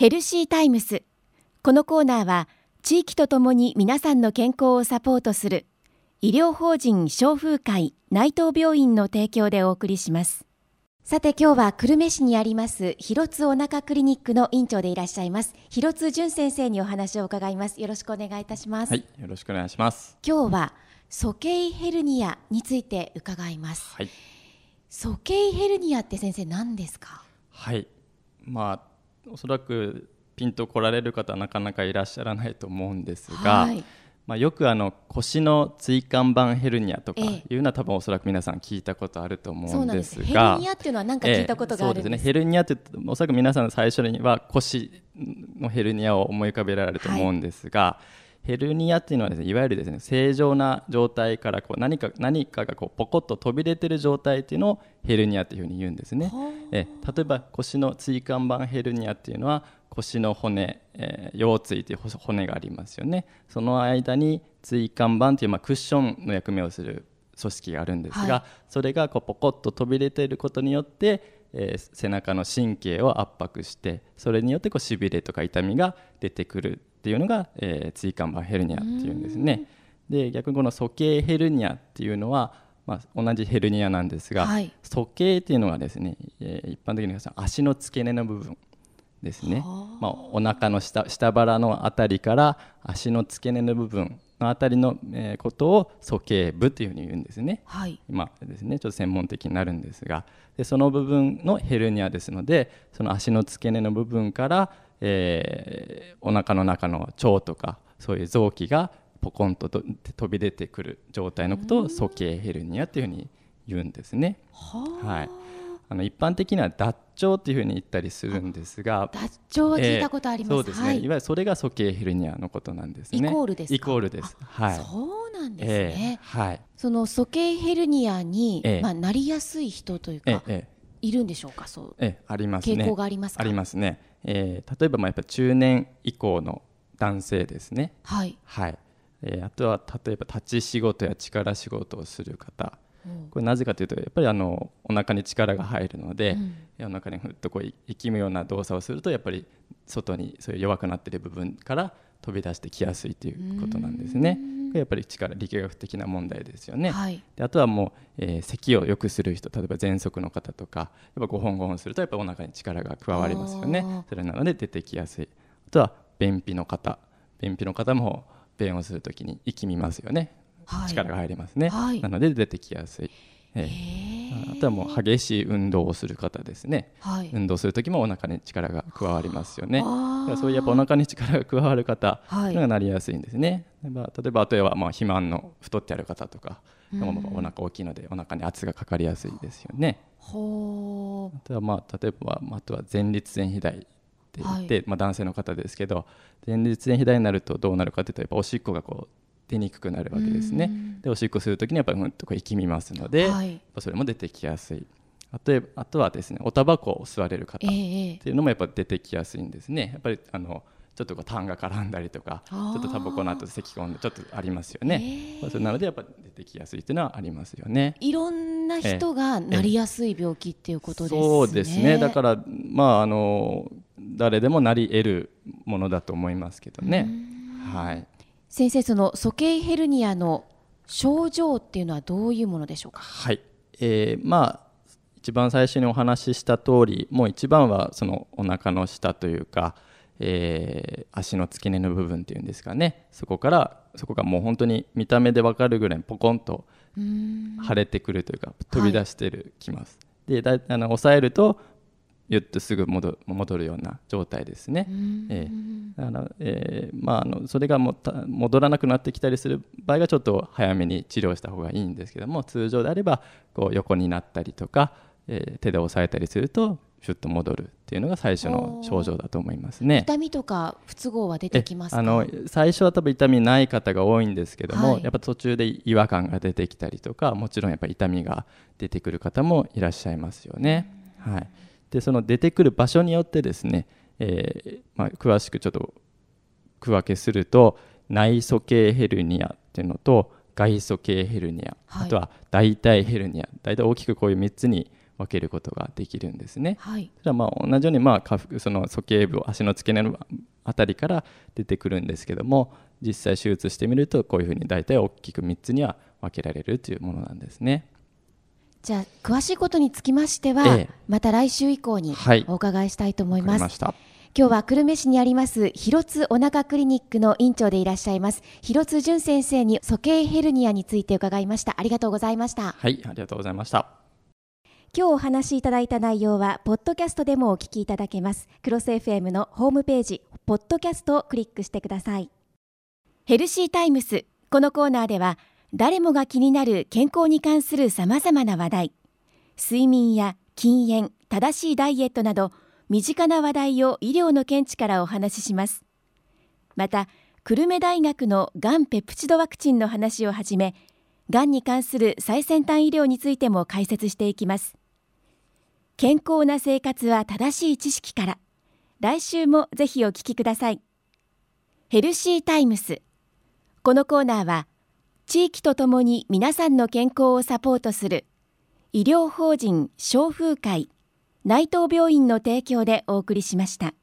ヘルシータイムス。このコーナーは地域とともに皆さんの健康をサポートする医療法人消風会内藤病院の提供でお送りします。さて今日は久留米市にあります広津お腹クリニックの院長でいらっしゃいます広津淳先生にお話を伺います。よろしくお願いいたします。はいよろしくお願いします。今日は鼠径ヘルニアについて伺います、はい。鼠径ヘルニアって先生何ですか？はい。まあおそらくピンと来られる方はなかなかいらっしゃらないと思うんですが、はい。まあ、よくあの腰の椎間板ヘルニアとかええ。いうのは多分おそらく皆さん聞いたことあると思そううんですがルニアっていうのは何か聞いたことがあるんです、ええそうですね。ヘルニアっておそらく皆さん最初には腰のヘルニアを思い浮かべられると思うんですが、ヘルニアっていうのはですねいわゆるですね正常な状態からこう何か何かがこうポコッと飛び出てる状態っていうのをヘルニアっていうふうに言うんですね。ええ。例えば腰の椎間板ヘルニアっていうのは腰の骨、えー腰椎という骨がありますよね。その間に椎間板という、まあ、クッションの役目をする組織があるんですが、はい。それがこうポコッと飛び出ていることによって、えー背中の神経を圧迫してそれによってこうしびれとか痛みが出てくるっていうのが、えー椎間板ヘルニアっていうんですね。で逆にこの鼠径ヘルニアっていうのは、まあ、同じヘルニアなんですが、はい。鼠径っていうのはですね、えー一般的に足の付け根の部分ですね、まあ、お腹の下下腹のあたりから足の付け根の部分のあたりの、えーことを鼠径部というふうに言うんですね。はい。今ですねちょっと専門的になるんですが。でその部分のヘルニアですのでその足の付け根の部分から、えーお腹の中の腸とかそういう臓器がポコンとと飛び出てくる状態のことを鼠径ヘルニアというふうに言うんですね。はい、あの一般的には脱腸っていうふうに言ったりするんですが脱腸は聞いたことあります、えーそうですね、はい。い、わゆるそれが鼠径ヘルニアのことなんですね。イコールですかイコールです。はい。そうなんですえね、ーはい。その鼠径ヘルニアに、ええまあ、なりやすい人というか、えーえー。いるんでしょうか？そう。ええありますね。傾向がありますか？ありますね、えー例えばまあやっぱ中年以降の男性ですね。はい。はい、えーあとは例えば立ち仕事や力仕事をする方。これなぜかというとやっぱりあのお腹に力が入るので、お腹にふっとこう息むような動作をするとやっぱり外にそういう弱くなっている部分から飛び出してきやすいということなんですね。これやっぱり力力学的な問題ですよね。はい。であとはもう、えー咳をよくする人例えば喘息の方とかやっぱ5本5本するとやっぱお腹に力が加わりますよね。それなので出てきやすい。あとは便秘の方。便秘の方も便をするときに息みますよね、はい。力が入りますね、はい。なので出てきやすい、えーへあとはもう激しい運動をする方ですね。はい。運動するときもお腹に力が加わりますよね。だそういうやっぱお腹に力が加わる方がなりやすいんですね、まあ例えばあとはまあ肥満の太ってある方とか、お腹大きいのでお腹に圧がかかりやすいですよね。ほあとはまあ例えばまああとは前立腺肥大って言って、はい。まあ、男性の方ですけど前立腺肥大になるとどうなるかというとやっぱおしっこがこう出にくくなるわけですね。でおしっこするときにやっぱりうんとこう息みますので、はい。それも出てきやすい。あとえあとはですねおタバコを吸われる方うっえ。えていうのもやっぱ出てきやすいんですね。やっぱりあのちょっとこう痰が絡んだりとかちょっとタバコの後咳込んでちょっとありますよね、ええ。まあそれなのでやっぱ出てきやすいっていうのはありますよね。いろんな人がなりやすい病気っていうことですね。そうですね。だからまああの誰でもなり得るものだと思いますけどね。はい先生その鼠径ヘルニアの症状っていうのはどういうものでしょうか？はい、えーまあ一番最初にお話しした通りもう一番はそのお腹の下というか、えー足の付け根の部分っていうんですかね。そこからそこがもう本当に見た目でわかるぐらいポコンと腫れてくるというか飛び出してるきます、でだいあの抑えるとゆっとすぐ戻戻るような状態ですね。ええだからえーまあ、あのそれがもた戻らなくなってきたりする場合がちょっと早めに治療した方がいいんですけども通常であればこう横になったりとか、えー手で押さえたりするとシュッと戻るっていうのが最初の症状だと思いますね。痛みとか不都合は出てきますか？あの最初は多分痛みない方が多いんですけども、はいやっぱ途中で違和感が出てきたりとかもちろんやっぱ痛みが出てくる方もいらっしゃいますよね。はい、でその出てくる場所によってですね、えーまあ、詳しくちょっと区分けすると内鼠径ヘルニアっていうのと外鼠径ヘルニア、はいあとは大腿ヘルニア大体大きくこういう3つに分けることができるんですね。はい、それはまあ同じようにまあ下腹その鼠径部足の付け根のあたりから出てくるんですけども実際手術してみるとこういうふうに大体大きく3つには分けられるというものなんですね。じゃあ詳しいことにつきましては、ええまた来週以降にはいお伺いしたいと思いわます。かりました。今日は久留米市にあります広津お腹クリニックの院長でいらっしゃいます広津淳先生に鼠径ヘルニアについて伺いましたありがとうございましたはい、ありがとうございました。今日お話しいただいた内容はポッドキャストでもお聞きいただけますクロス FM のホームページポッドキャストをクリックしてくださいヘルシータイムスこのコーナーでは誰もが気になる健康に関するさまざまな話題。睡眠や禁煙正しいダイエットなど身近な話題を医療の見地からお話しします。また久留米大学のがんペプチドワクチンの話をはじめがんに関する最先端医療についても解説していきます。健康な生活は正しい知識から来週もぜひお聞きください。ヘルシータイムス。このコーナーは地域とともに皆さんの健康をサポートする医療法人消風会内藤病院の提供でお送りしました。